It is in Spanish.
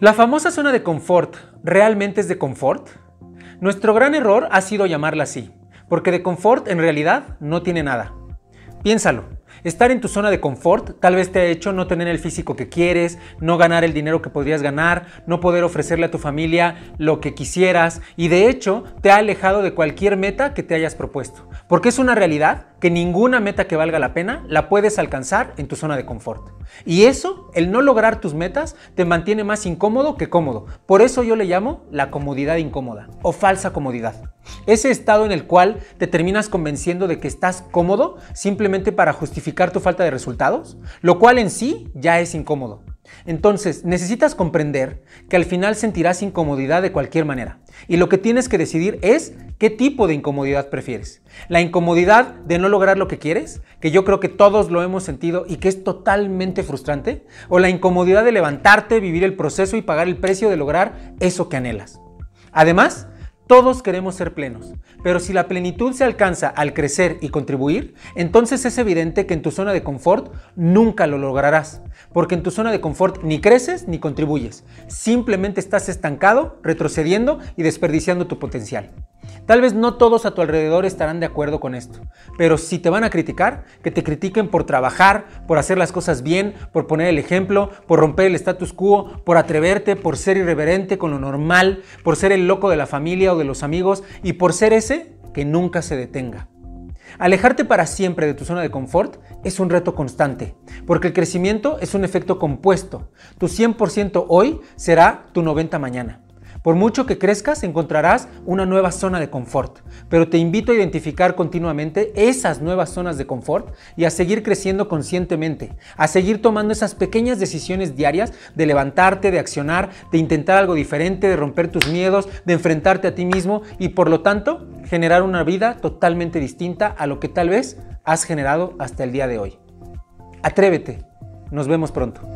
La famosa zona de confort, ¿realmente es de confort? Nuestro gran error ha sido llamarla así, porque de confort en realidad no tiene nada. Piénsalo, estar en tu zona de confort tal vez te ha hecho no tener el físico que quieres, no ganar el dinero que podrías ganar, no poder ofrecerle a tu familia lo que quisieras y de hecho te ha alejado de cualquier meta que te hayas propuesto. Porque es una realidad que ninguna meta que valga la pena la puedes alcanzar en tu zona de confort. Y eso, el no lograr tus metas, te mantiene más incómodo que cómodo. Por eso yo le llamo la comodidad incómoda o falsa comodidad. Ese estado en el cual te terminas convenciendo de que estás cómodo simplemente para justificar tu falta de resultados, lo cual en sí ya es incómodo. Entonces, necesitas comprender que al final sentirás incomodidad de cualquier manera. Y lo que tienes que decidir es qué tipo de incomodidad prefieres. La incomodidad de no lograr lo que quieres, que yo creo que todos lo hemos sentido y que es totalmente frustrante. O la incomodidad de levantarte, vivir el proceso y pagar el precio de lograr eso que anhelas. Además, todos queremos ser plenos, pero si la plenitud se alcanza al crecer y contribuir, entonces es evidente que en tu zona de confort nunca lo lograrás, porque en tu zona de confort ni creces ni contribuyes, simplemente estás estancado, retrocediendo y desperdiciando tu potencial. Tal vez no todos a tu alrededor estarán de acuerdo con esto, pero si te van a criticar, que te critiquen por trabajar, por hacer las cosas bien, por poner el ejemplo, por romper el status quo, por atreverte, por ser irreverente con lo normal, por ser el loco de la familia o de los amigos y por ser ese que nunca se detenga. Alejarte para siempre de tu zona de confort es un reto constante, porque el crecimiento es un efecto compuesto. Tu 100% hoy será tu 90 mañana. Por mucho que crezcas, encontrarás una nueva zona de confort, pero te invito a identificar continuamente esas nuevas zonas de confort y a seguir creciendo conscientemente, a seguir tomando esas pequeñas decisiones diarias de levantarte, de accionar, de intentar algo diferente, de romper tus miedos, de enfrentarte a ti mismo y por lo tanto generar una vida totalmente distinta a lo que tal vez has generado hasta el día de hoy. Atrévete, nos vemos pronto.